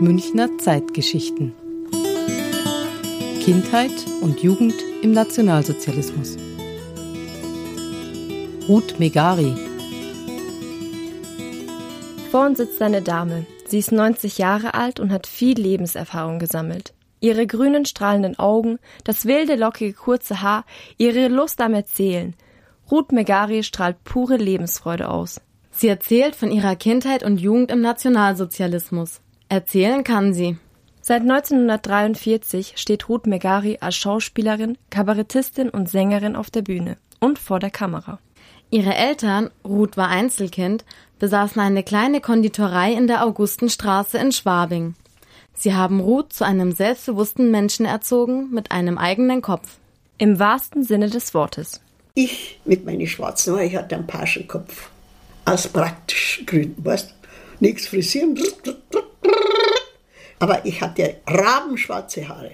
Münchner Zeitgeschichten. Kindheit und Jugend im Nationalsozialismus. Ruth Megari. Vor uns sitzt eine Dame. Sie ist 90 Jahre alt und hat viel Lebenserfahrung gesammelt. Ihre grünen strahlenden Augen, das wilde lockige kurze Haar, ihre Lust am Erzählen. Ruth Megari strahlt pure Lebensfreude aus. Sie erzählt von ihrer Kindheit und Jugend im Nationalsozialismus. Erzählen kann sie. Seit 1943 steht Ruth Megari als Schauspielerin, Kabarettistin und Sängerin auf der Bühne und vor der Kamera. Ihre Eltern, Ruth war Einzelkind, besaßen eine kleine Konditorei in der Augustenstraße in Schwabing. Sie haben Ruth zu einem selbstbewussten Menschen erzogen mit einem eigenen Kopf. Im wahrsten Sinne des Wortes. Ich mit meinen schwarzen Haaren, ich hatte einen Paschenkopf. Aus praktisch Gründen, weißt Nichts frisieren. Aber ich hatte rabenschwarze Haare.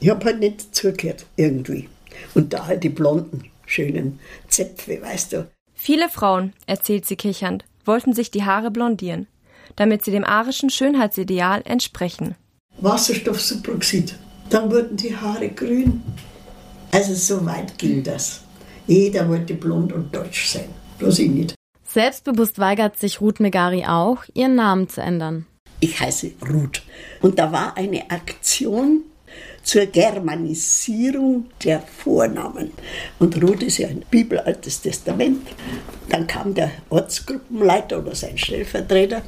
Ich habe halt nicht zugehört, irgendwie. Und da halt die blonden, schönen Zäpfe, weißt du. Viele Frauen, erzählt sie kichernd, wollten sich die Haare blondieren damit sie dem arischen Schönheitsideal entsprechen. Wasserstoffsuproxid, dann wurden die Haare grün. Also so weit ging das. Jeder wollte blond und deutsch sein, bloß ich nicht. Selbstbewusst weigert sich Ruth Megari auch, ihren Namen zu ändern. Ich heiße Ruth. Und da war eine Aktion zur Germanisierung der Vornamen. Und Ruth ist ja ein bibelaltes Testament. Dann kam der Ortsgruppenleiter oder sein Stellvertreter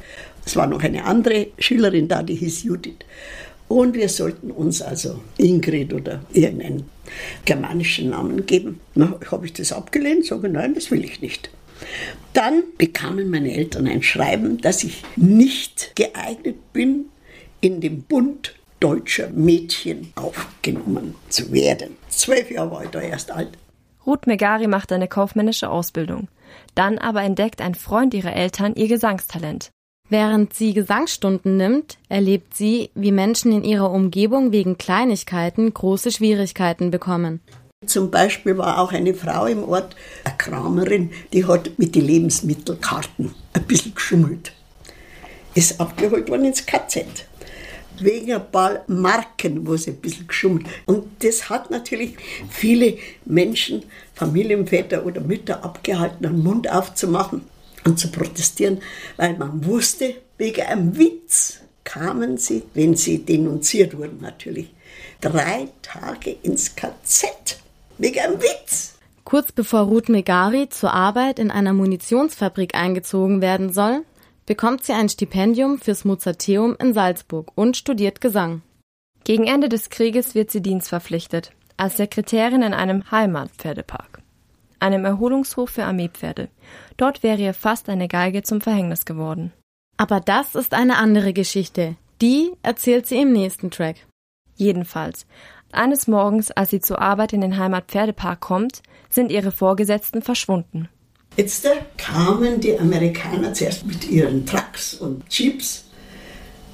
es war noch eine andere Schülerin da, die hieß Judith. Und wir sollten uns also Ingrid oder irgendeinen germanischen Namen geben. Na, habe ich das abgelehnt, sage nein, das will ich nicht. Dann bekamen meine Eltern ein Schreiben, dass ich nicht geeignet bin, in den Bund deutscher Mädchen aufgenommen zu werden. Zwölf Jahre war ich da erst alt. Ruth Megari macht eine kaufmännische Ausbildung. Dann aber entdeckt ein Freund ihrer Eltern ihr Gesangstalent. Während sie Gesangsstunden nimmt, erlebt sie, wie Menschen in ihrer Umgebung wegen Kleinigkeiten große Schwierigkeiten bekommen. Zum Beispiel war auch eine Frau im Ort, eine Kramerin, die hat mit den Lebensmittelkarten ein bisschen geschummelt. Ist abgeholt worden ins KZ. Wegen ein paar Marken, wo sie ein bisschen geschummelt. Und das hat natürlich viele Menschen, Familienväter oder Mütter abgehalten, den Mund aufzumachen und zu protestieren, weil man wusste, wegen einem Witz kamen sie, wenn sie denunziert wurden natürlich, drei Tage ins KZ. Wegen einem Witz. Kurz bevor Ruth Megari zur Arbeit in einer Munitionsfabrik eingezogen werden soll, bekommt sie ein Stipendium fürs Mozarteum in Salzburg und studiert Gesang. Gegen Ende des Krieges wird sie dienstverpflichtet, als Sekretärin in einem Heimatpferdepark einem Erholungshof für Armeepferde. Dort wäre ihr fast eine Geige zum Verhängnis geworden. Aber das ist eine andere Geschichte. Die erzählt sie im nächsten Track. Jedenfalls. Eines Morgens, als sie zur Arbeit in den Heimatpferdepark kommt, sind ihre Vorgesetzten verschwunden. Jetzt kamen die Amerikaner zuerst mit ihren Trucks und Jeeps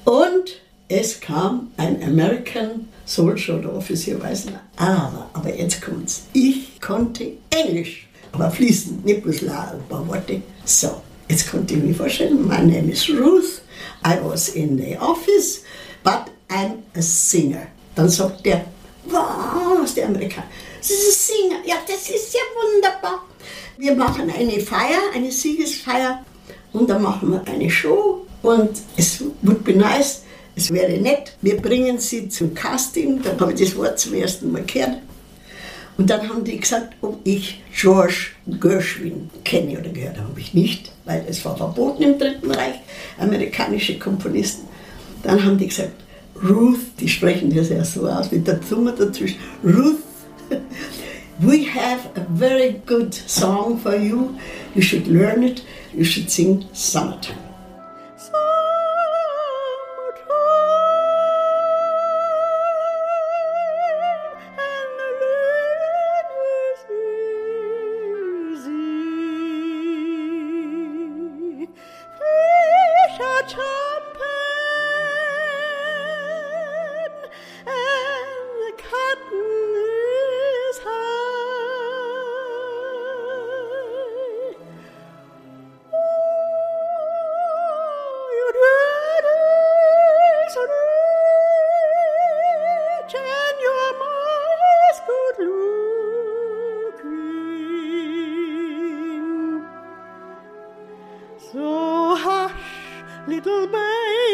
und es kam ein American Soldier oder Offizier, weiß nicht. Aber, aber jetzt kommt's. Ich konnte Englisch, aber fließend, nicht bloß ein paar Worte. So, jetzt konnte ich mir vorstellen, my name is Ruth, I was in the office, but I'm a singer. Dann sagt der, was, der Amerikaner, Sie sind Singer, ja, das ist ja wunderbar. Wir machen eine Feier, eine Siegesfeier und dann machen wir eine Show und es would be nice, es wäre nett, wir bringen sie zum Casting, dann habe ich das Wort zum ersten Mal gehört. Und dann haben die gesagt, ob ich George Gershwin kenne oder gehört habe ich nicht, weil es war verboten im Dritten Reich, amerikanische Komponisten. Dann haben die gesagt, Ruth, die sprechen das ja so aus mit der Zunge dazwischen, Ruth, we have a very good song for you, you should learn it, you should sing Summertime. Little baby